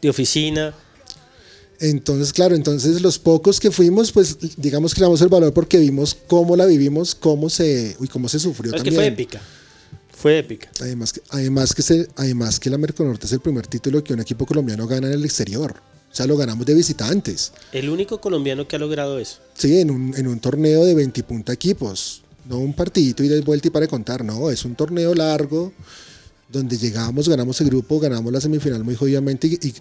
de oficina. Entonces, claro, entonces los pocos que fuimos, pues digamos que le damos el valor porque vimos cómo la vivimos, cómo se, uy, cómo se sufrió No, es que también. fue épica. Fue épica. Además que, además que, se, además que la Merconorte es el primer título que un equipo colombiano gana en el exterior. O sea, lo ganamos de visitantes. El único colombiano que ha logrado eso. Sí, en un, en un torneo de 20 punta equipos. No un partidito y de vuelta y para contar. No, es un torneo largo donde llegamos, ganamos el grupo, ganamos la semifinal muy jodidamente y, y-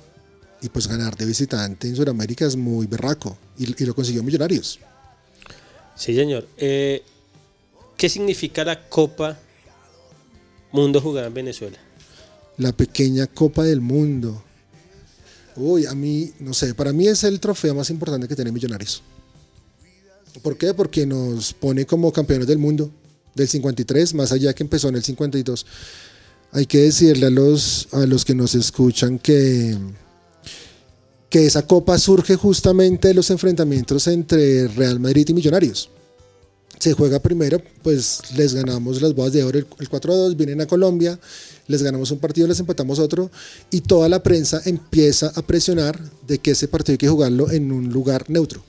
y, pues ganar de visitante en Sudamérica es muy berraco. Y, y lo consiguió Millonarios. Sí, señor. Eh, ¿Qué significa la Copa Mundo jugada en Venezuela? La pequeña Copa del Mundo. Uy, a mí, no sé, para mí es el trofeo más importante que tiene Millonarios. ¿Por qué? Porque nos pone como campeones del mundo del 53, más allá que empezó en el 52. Hay que decirle a los, a los que nos escuchan que, que esa copa surge justamente de los enfrentamientos entre Real Madrid y Millonarios. Se juega primero, pues les ganamos las bodas de oro el, el 4-2, vienen a Colombia, les ganamos un partido, les empatamos otro, y toda la prensa empieza a presionar de que ese partido hay que jugarlo en un lugar neutro.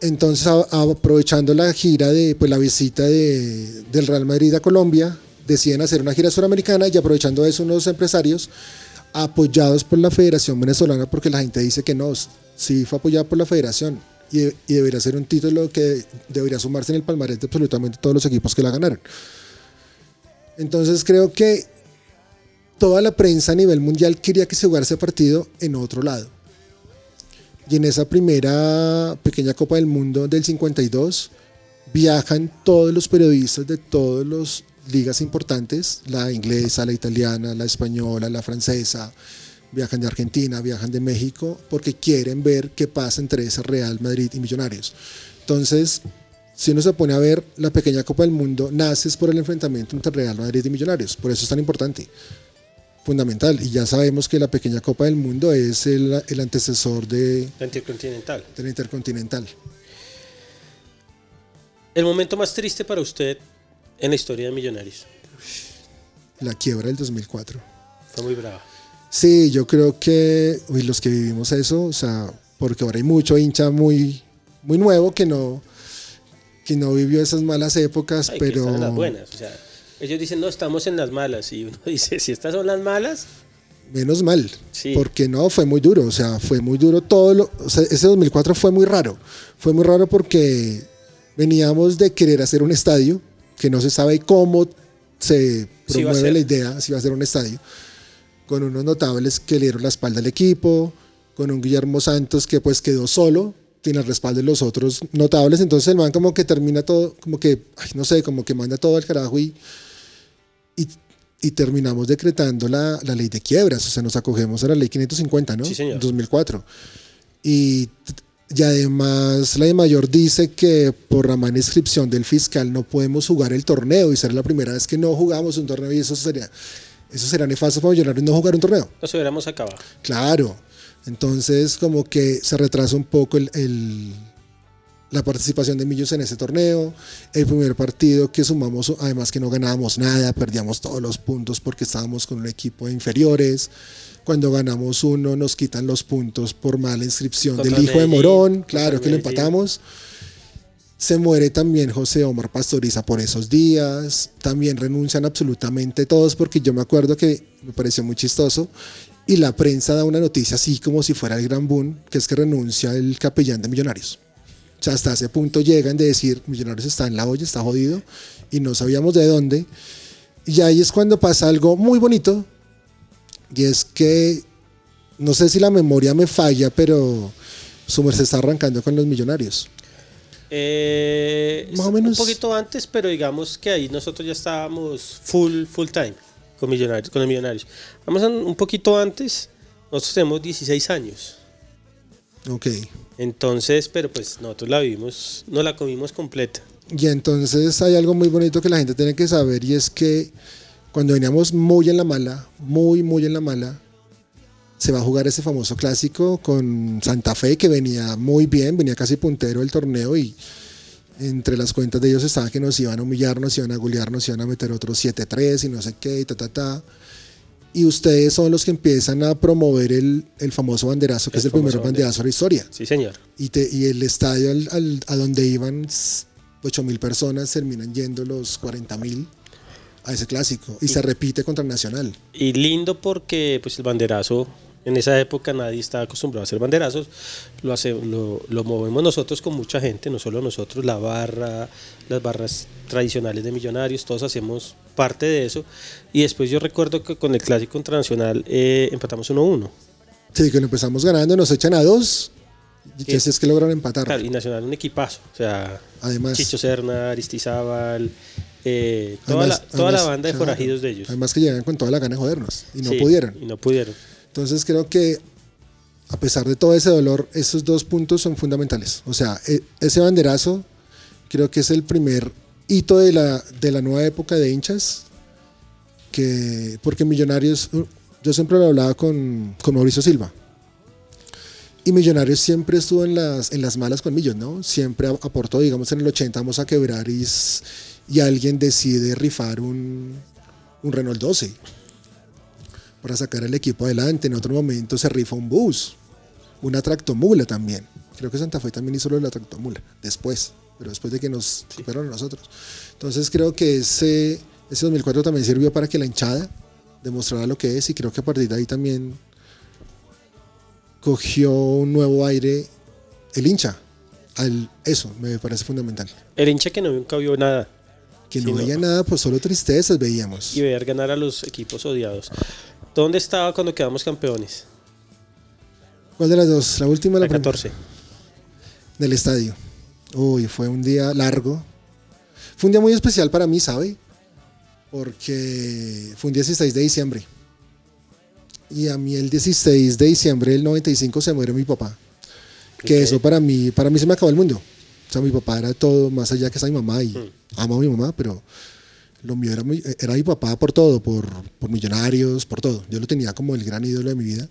Entonces, aprovechando la gira de pues, la visita de- del Real Madrid a Colombia, deciden hacer una gira suramericana y aprovechando eso unos empresarios apoyados por la Federación Venezolana, porque la gente dice que no, sí fue apoyada por la Federación y, y debería ser un título que debería sumarse en el palmarés de absolutamente todos los equipos que la ganaron. Entonces creo que toda la prensa a nivel mundial quería que se jugara ese partido en otro lado. Y en esa primera pequeña Copa del Mundo del 52 viajan todos los periodistas de todas las ligas importantes, la inglesa, la italiana, la española, la francesa, viajan de Argentina, viajan de México, porque quieren ver qué pasa entre ese Real Madrid y Millonarios. Entonces, si uno se pone a ver la pequeña Copa del Mundo, naces por el enfrentamiento entre Real Madrid y Millonarios, por eso es tan importante fundamental. Y ya sabemos que la pequeña Copa del Mundo es el, el antecesor de, La Intercontinental. de la Intercontinental. El momento más triste para usted en la historia de Millonarios. La quiebra del 2004. Fue muy brava. Sí, yo creo que uy, los que vivimos eso, o sea, porque ahora hay mucho hincha muy, muy nuevo que no, que no vivió esas malas épocas, Ay, que pero están en las buenas. O sea, ellos dicen, no, estamos en las malas. Y uno dice, si estas son las malas, menos mal, Sí. porque no, fue muy duro, o sea, fue muy duro todo, lo, o sea, ese 2004 fue muy raro, fue muy raro porque veníamos de querer hacer un estadio, que no se sabe cómo se Sí promueve ser. la idea, si va a ser un estadio, con unos notables que le dieron la espalda al equipo, con un Guillermo Santos que pues quedó solo, sin el respaldo de los otros notables, entonces el man como que termina todo, como que, ay, no sé, como que manda todo al carajo y, y, y terminamos decretando la, la ley de quiebras, o sea, nos acogemos a la ley 550, ¿no? Sí, señor. 2004. Y, y además la de mayor dice que por la mala inscripción del fiscal no podemos jugar el torneo y será la primera vez que no jugamos un torneo y eso sería, eso será nefasto para Millonarios no jugar un torneo. nos hubiéramos acabado. Claro. Entonces, como que se retrasa un poco el, el- la participación de Millos en ese torneo. El primer partido que sumamos, además que no ganábamos nada, perdíamos todos los puntos porque estábamos con un equipo de inferiores. Cuando ganamos uno, nos quitan los puntos por mala inscripción del hijo de Morón. Claro que lo empatamos. Se muere también José Omar Pastoriza por esos días. También renuncian absolutamente todos porque yo me acuerdo que me pareció muy chistoso. Y la prensa da una noticia así como si fuera el gran boom, que es que renuncia el capellán de Millonarios. O sea, hasta ese punto llegan de decir, Millonarios está en la olla, está jodido, y no sabíamos de dónde. Y ahí es cuando pasa algo muy bonito, y es que, no sé si la memoria me falla, pero Sumer se está arrancando con los Millonarios. Eh, Más o menos. Un poquito antes, pero digamos que ahí nosotros ya estábamos full, full time con Millonarios, con los Millonarios. Vamos a un poquito antes, nosotros tenemos 16 años. Ok. Entonces, pero pues nosotros la vivimos, no la comimos completa. Y entonces hay algo muy bonito que la gente tiene que saber y es que cuando veníamos muy en la mala, muy, muy en la mala, se va a jugar ese famoso clásico con Santa Fe, que venía muy bien, venía casi puntero del torneo y entre las cuentas de ellos estaba que nos iban a humillar, nos iban a golear, nos iban a meter otros 7-3 y no sé qué, y ta, ta, ta. Y ustedes son los que empiezan a promover el, el famoso banderazo, que El es el primer banderazo de la historia. Sí, señor. Y, te- y el estadio al- al- a donde iban 8 mil personas terminan yendo los 40 mil a ese clásico. Y se repite contra el Nacional. Y lindo porque pues el banderazo, en esa época nadie estaba acostumbrado a hacer banderazos, lo, hace, lo, lo movemos nosotros con mucha gente, no solo nosotros, la barra, las barras tradicionales de millonarios, todos hacemos parte de eso. Y después yo recuerdo que con el clásico internacional eh, empatamos 1-1. Sí, que empezamos ganando, nos echan a dos. Y es que lograron empatar. Claro, y Nacional un equipazo, o sea, Además, Chicho Serna, Aristizábal, eh, toda, además- la, toda la banda de forajidos de ellos. Además que llegan con toda la gana de jodernos. Y no Sí, pudieron. Y no pudieron. Entonces creo que a pesar de todo ese dolor, esos dos puntos son fundamentales. O sea, e- ese banderazo creo que es el primer hito de la, de la nueva época de hinchas. Que, porque Millonarios, uh, yo siempre lo hablaba con, con Mauricio Silva. Y Millonarios siempre estuvo en las, en las malas con Millos, ¿no? Siempre aportó, digamos, en el 80 vamos a quebrar y, y alguien decide rifar un, un Renault 12 para sacar al equipo adelante. En otro momento se rifa un bus, una tractomula también. Creo que Santa Fe también hizo lo de la tractomula, después, pero después de que nos fueron a nosotros. Entonces creo que ese, ese 2004 también sirvió para que la hinchada demostrara lo que es y creo que a partir de ahí también cogió un nuevo aire el hincha. Al, eso me parece fundamental. El hincha que no nunca vio nada Que Sí, no no. veía nada, pues solo tristezas veíamos. y ver ganar a los equipos odiados. ¿Dónde estaba cuando quedamos campeones? ¿Cuál de las dos? La última la La primera? 14. del estadio. Uy, fue un día largo. Fue un día muy especial para mí, ¿sabe? Porque fue un 16 de diciembre. Y a mí el 16 de diciembre del 95 se muere mi papá. Que eso para mí, para mí se me acabó el mundo. O sea, mi papá era todo, más allá que está mi mamá y Mm. amo a mi mamá, pero lo mío era, muy- era mi papá por todo, por, por millonarios, por todo. Yo lo tenía como el gran ídolo de mi vida.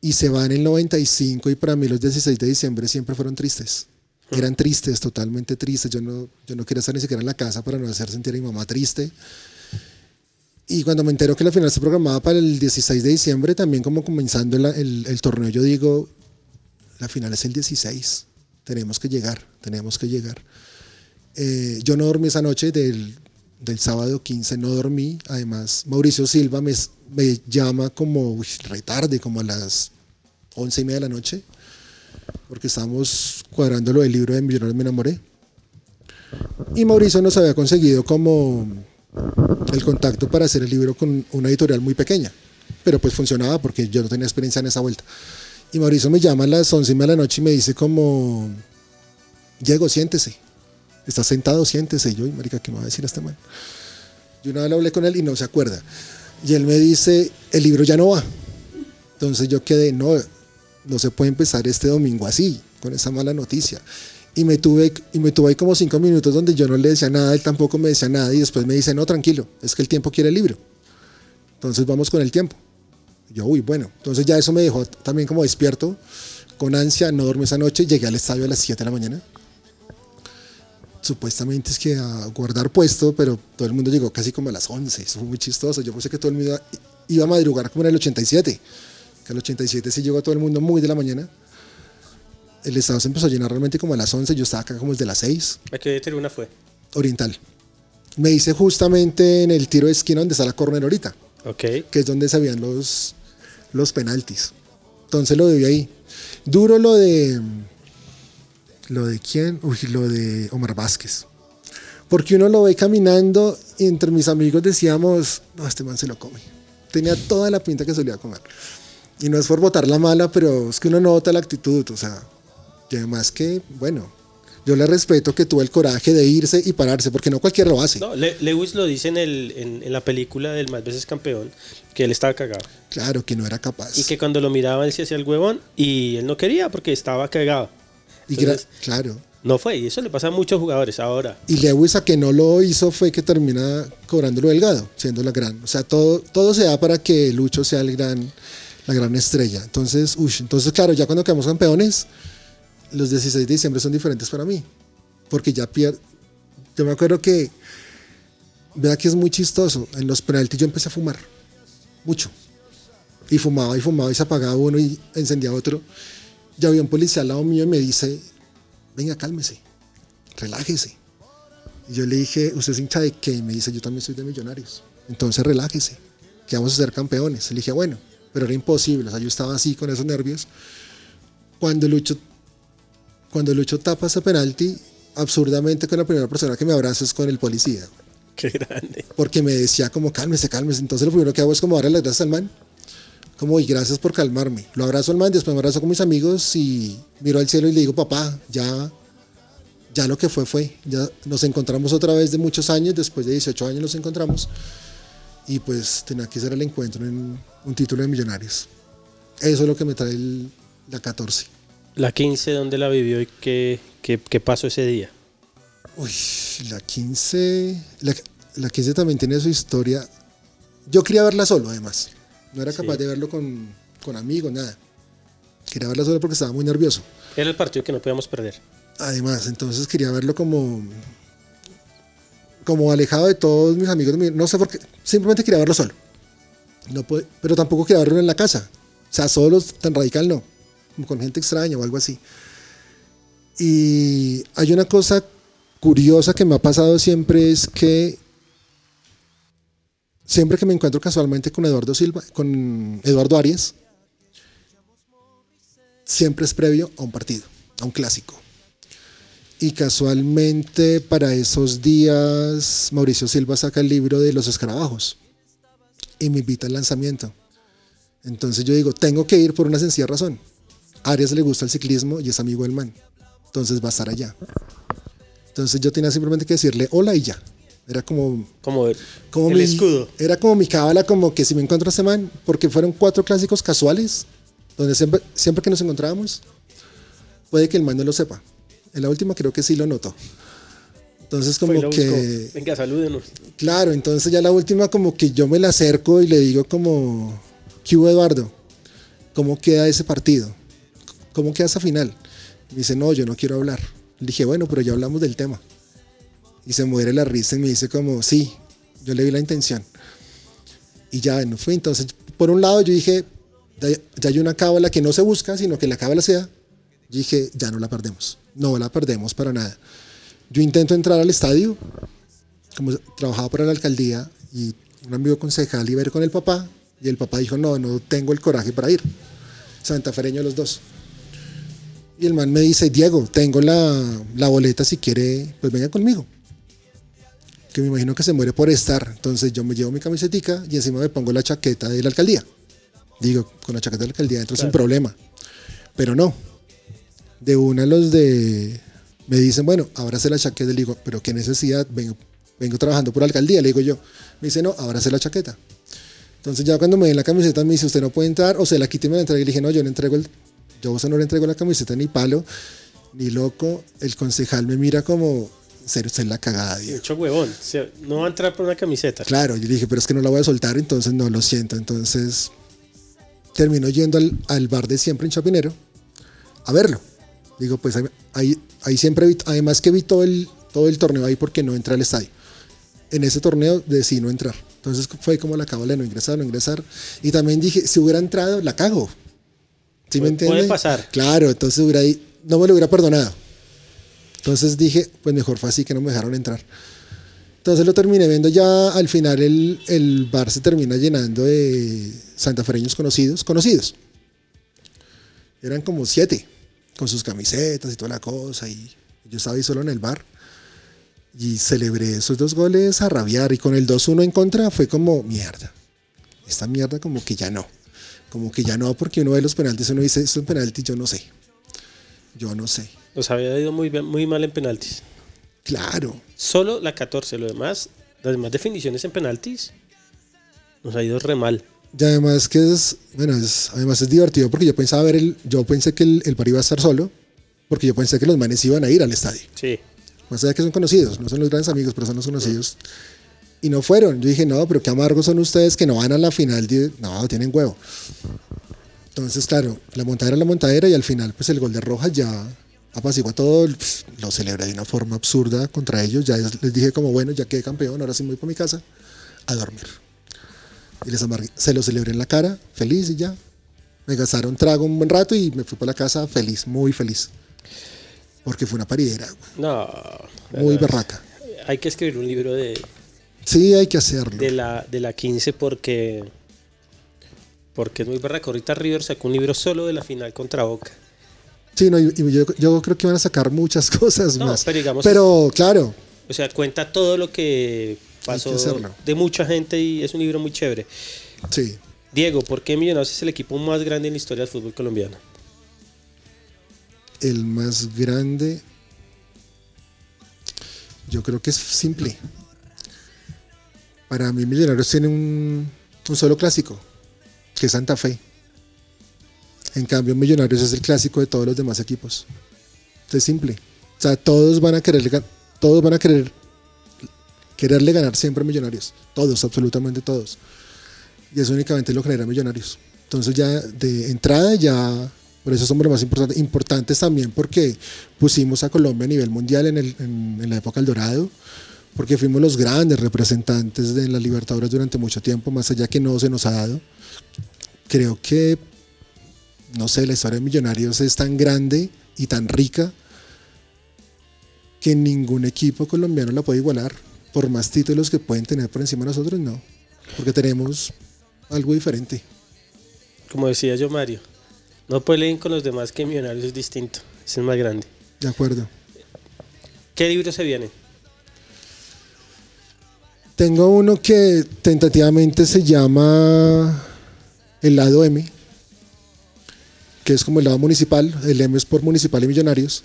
Y se va en el 95 y para mí los 16 de diciembre siempre fueron tristes. Eran tristes, totalmente tristes. Yo no, yo no quería estar ni siquiera en la casa para no hacer sentir a mi mamá triste. Y cuando me entero que la final se programaba para el 16 de diciembre, también como comenzando la- el, el torneo, yo digo, la final es el 16. Tenemos que llegar, tenemos que llegar. Eh, yo no dormí esa noche del, del sábado 15, no dormí. Además, Mauricio Silva me, me llama como retarde, como a las 11 y media de la noche, porque estábamos cuadrando lo del libro de Millonarios Me Enamoré. Y Mauricio nos había conseguido como el contacto para hacer el libro con una editorial muy pequeña, pero pues funcionaba porque yo no tenía experiencia en esa vuelta. Y Mauricio me llama a las 11 y media de la noche y me dice como, Diego, siéntese. Está sentado, siéntese. Y yo, "Ay, marica, ¿qué me va a decir este man? Yo una vez hablé con él y no se acuerda. Y él me dice, el libro ya no va. Entonces yo quedé, no, no se puede empezar este domingo así, con esa mala noticia. Y me tuve, y me tuve ahí como cinco minutos donde yo no le decía nada, él tampoco me decía nada. Y después me dice, no, tranquilo, es que el tiempo quiere el libro. Entonces vamos con el tiempo. Yo, uy, bueno. Entonces ya eso me dejó también como despierto, con ansia, no dormí esa noche. Llegué al estadio a las 7 de la mañana. Supuestamente es que a guardar puesto, pero todo el mundo llegó casi como a las 11. Eso fue muy chistoso. Yo pensé que todo el mundo iba, a madrugar como en el 87. Que el 87 sí llegó todo el mundo muy de la mañana. El estadio se empezó a llenar realmente como a las 11. Yo estaba acá como desde las 6. ¿A qué tribuna fue? Oriental. Me hice justamente en el tiro de esquina donde está la corner ahorita Ok. que es donde se habían los, los penaltis. Entonces lo viví ahí. Duro lo de. ¿Lo de quién? Uy, lo de Omar Vázquez. Porque uno lo ve caminando y entre mis amigos decíamos, no, este man se lo come. Tenía toda la pinta que solía comer. Y no es por botar la mala, pero es que uno nota la actitud, o sea, y además que, bueno, yo le respeto que tuvo el coraje de irse y pararse, porque no cualquiera lo hace. No, Le- Lewis lo dice en, el, en, en la película del Más veces campeón, que él estaba cagado. Claro que no era capaz. Y que cuando lo miraba él se hacía el huevón y él no quería porque estaba cagado. Y claro. no fue, y eso le pasa a muchos jugadores ahora. Y Lewis a que no lo hizo fue que termina cobrándolo delgado, siendo la gran. O sea, todo, todo se da para que Lucho sea el gran, la gran estrella. Entonces, uy, entonces claro, ya cuando quedamos campeones, los 16 de diciembre son diferentes para mí. Porque ya pierdo. Yo me acuerdo que, vea que es muy chistoso, en los penaltis yo empecé a fumar, mucho. Y fumaba y fumaba y se apagaba uno y encendía otro. Ya había un policía al lado mío y me dice, venga, cálmese, relájese. Y yo le dije, ¿usted es hincha de qué? Y me dice, yo también soy de Millonarios. Entonces relájese, que vamos a ser campeones. Le dije, bueno, pero era imposible. O sea, yo estaba así con esos nervios. Cuando Lucho, cuando Lucho tapa ese penalti, absurdamente con la primera persona que me abraza es con el policía. Qué grande. Porque me decía como, cálmese, cálmese. Entonces lo primero que hago es como darle las gracias al man. Como, y gracias por calmarme. Lo abrazo al man, después me abrazo con mis amigos y miro al cielo y le digo, papá, ya, ya lo que fue fue. Ya nos encontramos otra vez de muchos años, después de 18 años nos encontramos. Y pues tenía que ser el encuentro en un título de millonarios. Eso es lo que me trae el- la 14. La 15, ¿dónde la vivió y qué, qué, qué pasó ese día? Uy, la 15. La, la 15 también tiene su historia. Yo quería verla solo, además. No era capaz Sí. de verlo con, con amigos, nada. Quería verla solo porque estaba muy nervioso. Era el partido que no podíamos perder. Además, entonces quería verlo como. como alejado de todos mis amigos. No sé por qué. Simplemente quería verlo solo. No puede- pero tampoco quería verlo en la casa. O sea, solo tan radical no. Como con gente extraña o algo así. Y hay una cosa curiosa que me ha pasado siempre es que siempre que me encuentro casualmente con Eduardo Silva, con Eduardo Arias, siempre es previo a un partido, a un clásico. Y casualmente para esos días Mauricio Silva saca el libro de los escarabajos y me invita al lanzamiento. Entonces yo digo, tengo que ir por una sencilla razón. Arias le gusta el ciclismo y es amigo del man. Entonces va a estar allá. Entonces yo tenía simplemente que decirle hola y ya. Era como, Como el, como el mi, escudo. Era como mi cábala, como que si me encuentro a ese man, porque fueron cuatro clásicos casuales, donde siempre, siempre que nos encontrábamos, puede que el man no lo sepa. En la última creo que sí lo notó. Entonces como Fue que... Venga, salúdenos. Claro, entonces ya la última como que yo me la acerco y le digo como, ¿qué hubo Eduardo? ¿Cómo queda ese partido? ¿Cómo queda esa final? Me dice, no, yo no quiero hablar. Le dije, bueno, pero ya hablamos del tema. Y se muere la risa y me dice como, sí, yo le vi la intención. Y ya no fue. Entonces, por un lado yo dije, ya, hay una cábala que no se busca, sino que la cábala sea. Yo dije, ya no la perdemos. No la perdemos para nada. Yo intento entrar al estadio, como trabajaba para la alcaldía y un amigo concejal iba a ir con el papá y el papá dijo, no, no tengo el coraje para ir. Santafereño los dos. Y el man me dice, Diego, tengo la, la boleta, si quiere, pues venga conmigo. Que me imagino que se muere por estar. Entonces yo me llevo mi camisetica y encima me pongo la chaqueta de la alcaldía. Digo, con la chaqueta de la alcaldía entro sin Claro. problema. Pero no. De una los de... Me dicen, bueno, ahora la chaqueta. Le digo, pero qué necesidad, vengo, vengo trabajando por la alcaldía. Le digo yo, me dice, no, ahora la chaqueta. Entonces ya cuando me den la camiseta me dice, usted no puede entrar, o se la quite y me la entrega. Y le dije, no, yo no entrego el, yo a usted no le entrego la camiseta ni palo, ni loco. El concejal me mira como, serio, usted la cagada, Diego. Mucho huevón. No va a entrar por una camiseta. Claro, yo dije, pero es que no la voy a soltar, entonces no, lo siento. Entonces terminó yendo al, al bar de siempre en Chapinero a verlo. Digo, pues ahí, siempre vi, además que vi todo el, todo el torneo ahí porque no entré al estadio. En ese torneo decidí no entrar. Entonces fue como la cábala de no ingresar, no ingresar. Y también dije, si hubiera entrado, la cago. ¿Sí me Puede- entiende? puede pasar. Claro, entonces hubiera, no me lo hubiera perdonado. Entonces dije, pues mejor fue así que no me dejaron entrar. Entonces lo terminé viendo ya al final el, el bar se termina llenando de santafereños conocidos, conocidos. Eran como siete, con sus camisetas y toda la cosa. Y yo estaba ahí solo en el bar. Y celebré esos dos goles a rabiar. Y con el 2-1 en contra fue como, mierda. Esta mierda como que ya no. Como que ya no, porque uno ve los penaltis, uno dice, esto es penalti, yo no sé. Yo no sé. Nos había ido muy, bien- muy mal en penaltis. Claro. Solo la 14, lo demás, las demás definiciones en penaltis, nos ha ido re mal. Y además que es, bueno, es, además es divertido porque yo pensaba ver el, yo pensé que el, el par iba a estar solo, porque yo pensé que los manes iban a ir al estadio. Sí. Más allá que son conocidos, no son los grandes amigos, pero son los conocidos. Y no fueron. Yo dije, no, pero qué amargos son ustedes que no van a la final. No, tienen huevo. Entonces, claro, la montadera la montadera y al final, pues el gol de Rojas ya apacigua todo, lo celebré de una forma absurda contra ellos. Ya les dije como, bueno, ya quedé campeón, ahora sí me voy para mi casa a dormir. Y les amargué. se lo celebré en la cara, feliz y ya. Me gastaron trago un buen rato y me fui para la casa feliz, muy feliz. Porque fue una paridera. No. Muy berraca. Hay que escribir un libro de, Sí, hay que hacerlo. de, la, de la 15 porque, porque es muy berraca. Ahorita River sacó un libro solo de la final contra Boca. Sí, no, y, y yo, yo creo que van a sacar muchas cosas No, más. pero digamos- Pero, claro, O sea, cuenta todo lo que pasó que de mucha gente y es un libro muy chévere. sí. Diego, ¿por qué Millonarios es el equipo más grande en la historia del fútbol colombiano? El más grande, yo creo que es simple. Para mí, Millonarios tiene un, un solo clásico, que es Santa Fe. En cambio, Millonarios es el clásico de todos los demás equipos. Es simple. O sea, todos van a querer, todos van a querer quererle ganar siempre Millonarios. Todos, absolutamente todos. Y eso únicamente lo genera Millonarios. Entonces ya de entrada ya, por eso somos los más importantes, importantes también porque pusimos a Colombia a nivel mundial en, en- la época del Dorado, porque fuimos los grandes representantes de la Libertadores durante mucho tiempo, más allá que no se nos ha dado. Creo que, no sé, la historia de Millonarios es tan grande y tan rica que ningún equipo colombiano la puede igualar. Por más títulos que pueden tener por encima de nosotros, no. Porque tenemos algo diferente. Como decía yo, Mario, no peleen con los demás que Millonarios es distinto. Es el más grande. De acuerdo. ¿Qué libro se viene? Tengo uno que tentativamente se llama El lado M, que es como el lado municipal. El M es por municipal y millonarios.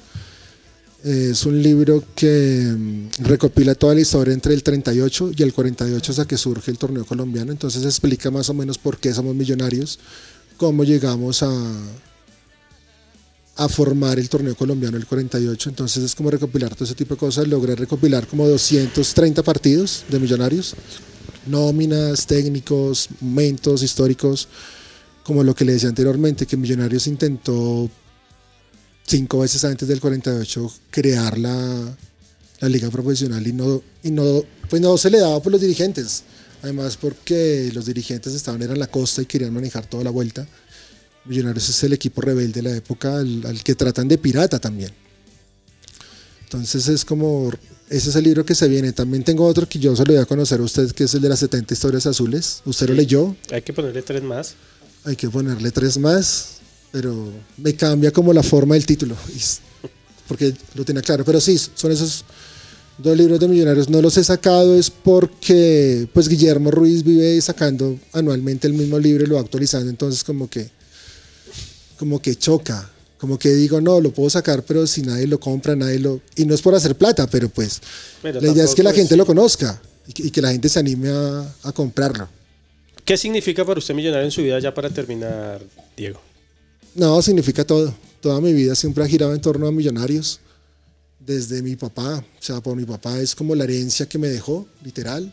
Es un libro que mm, recopila toda la historia entre el 38 y el 48 hasta que surge el torneo colombiano. Entonces explica más o menos por qué somos millonarios, cómo llegamos a, a formar el torneo colombiano el 48. Entonces es como recopilar todo ese tipo de cosas. Logré recopilar como 230 partidos de millonarios, nóminas, técnicos, momentos históricos, como lo que le decía anteriormente, que Millonarios intentó cinco veces antes del 48 crear la, la liga profesional y no, y no, pues no se le daba por los dirigentes. Además porque los dirigentes estaban en la costa y querían manejar toda la vuelta. Millonarios es el equipo rebelde de la época al, al que tratan de pirata también. Entonces es como, ese es el libro que se viene. También tengo otro que yo se lo voy a conocer a usted, que es el de las 70 historias azules. Usted lo leyó, Hay que ponerle tres más. Hay que ponerle tres más, pero me cambia como la forma del título, porque lo tenía claro. Pero sí, son esos dos libros de Millonarios. No los he sacado es porque pues Guillermo Ruiz vive sacando anualmente el mismo libro y lo va actualizando, entonces como que como que choca. Como que digo, no, lo puedo sacar, pero si nadie lo compra, nadie lo... Y no es por hacer plata, pero pues Pero la idea es que la gente es- lo conozca y que, y que la gente se anime a, a comprarlo. ¿Qué significa para usted Millonario en su vida ya para terminar, Diego? No, significa todo. Toda mi vida siempre ha girado en torno a millonarios. Desde mi papá, o sea, por mi papá es como la herencia que me dejó, literal.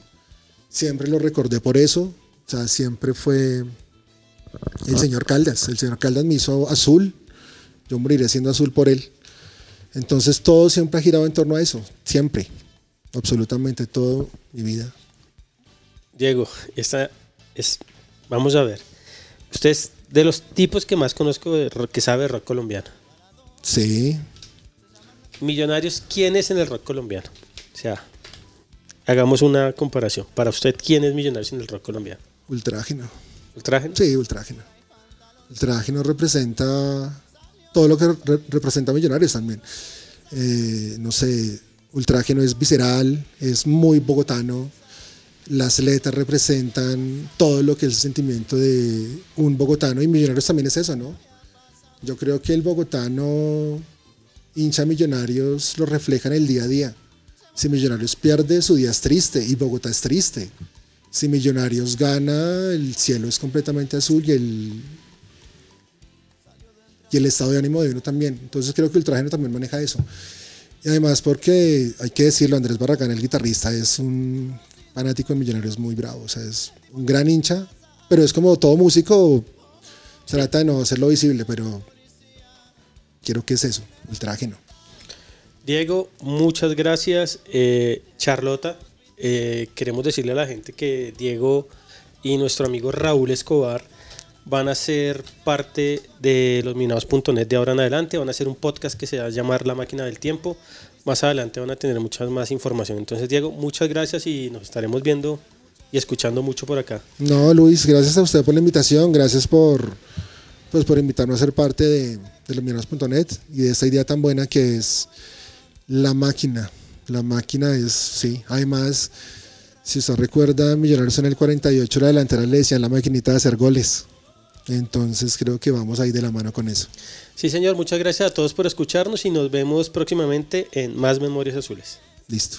Siempre lo recordé por eso. O sea, siempre fue el señor Caldas. El señor Caldas me hizo azul. Yo moriré siendo azul por él. Entonces todo siempre ha girado en torno a eso. Siempre. Absolutamente todo mi vida. Diego, esta es. Vamos a ver. Usted es de los tipos que más conozco de rock- que sabe rock colombiano. Sí. Millonarios, ¿quién es en el rock colombiano? O sea, hagamos una comparación. Para usted, ¿quién es Millonarios en el rock colombiano? Ultrágeno. ¿Ultrágeno? Sí, ultrágeno. Ultrágeno representa todo lo que re- representa Millonarios también. Eh, no sé, ultrágeno es visceral, es muy bogotano. Las letras representan todo lo que es el sentimiento de un bogotano y Millonarios también es eso, ¿no? Yo creo que el bogotano hincha Millonarios lo refleja en el día a día. Si Millonarios pierde, su día es triste y Bogotá es triste. Si Millonarios gana, el cielo es completamente azul y el, y el estado de ánimo de uno también. Entonces creo que Ultrágeno también maneja eso. Y además porque, hay que decirlo, Andrés Barragán, el guitarrista, es un fanático de Millonarios muy bravo. O sea, es un gran hincha, pero es como todo músico, trata de no hacerlo visible, pero quiero que es eso, el traje no. Diego, muchas gracias. Eh, Charlota, eh, queremos decirle a la gente que Diego y nuestro amigo Raúl Escobar van a ser parte de los minados.net de ahora en adelante. Van a hacer un podcast que se va a llamar La Máquina del Tiempo. Más adelante van a tener mucha más información. Entonces, Diego, muchas gracias y nos estaremos viendo y escuchando mucho por acá. No, Luis, gracias a usted por la invitación. Gracias por, pues, por invitarnos a ser parte de, de los minados.net y de esta idea tan buena que es la máquina. La máquina es, sí, además, si usted recuerda, Millonarios en el 48, la delantera le decían la maquinita de hacer goles. Entonces creo que vamos ahí de la mano con eso. Sí, señor, muchas gracias a todos por escucharnos y nos vemos próximamente en Más Memorias Azules. Listo.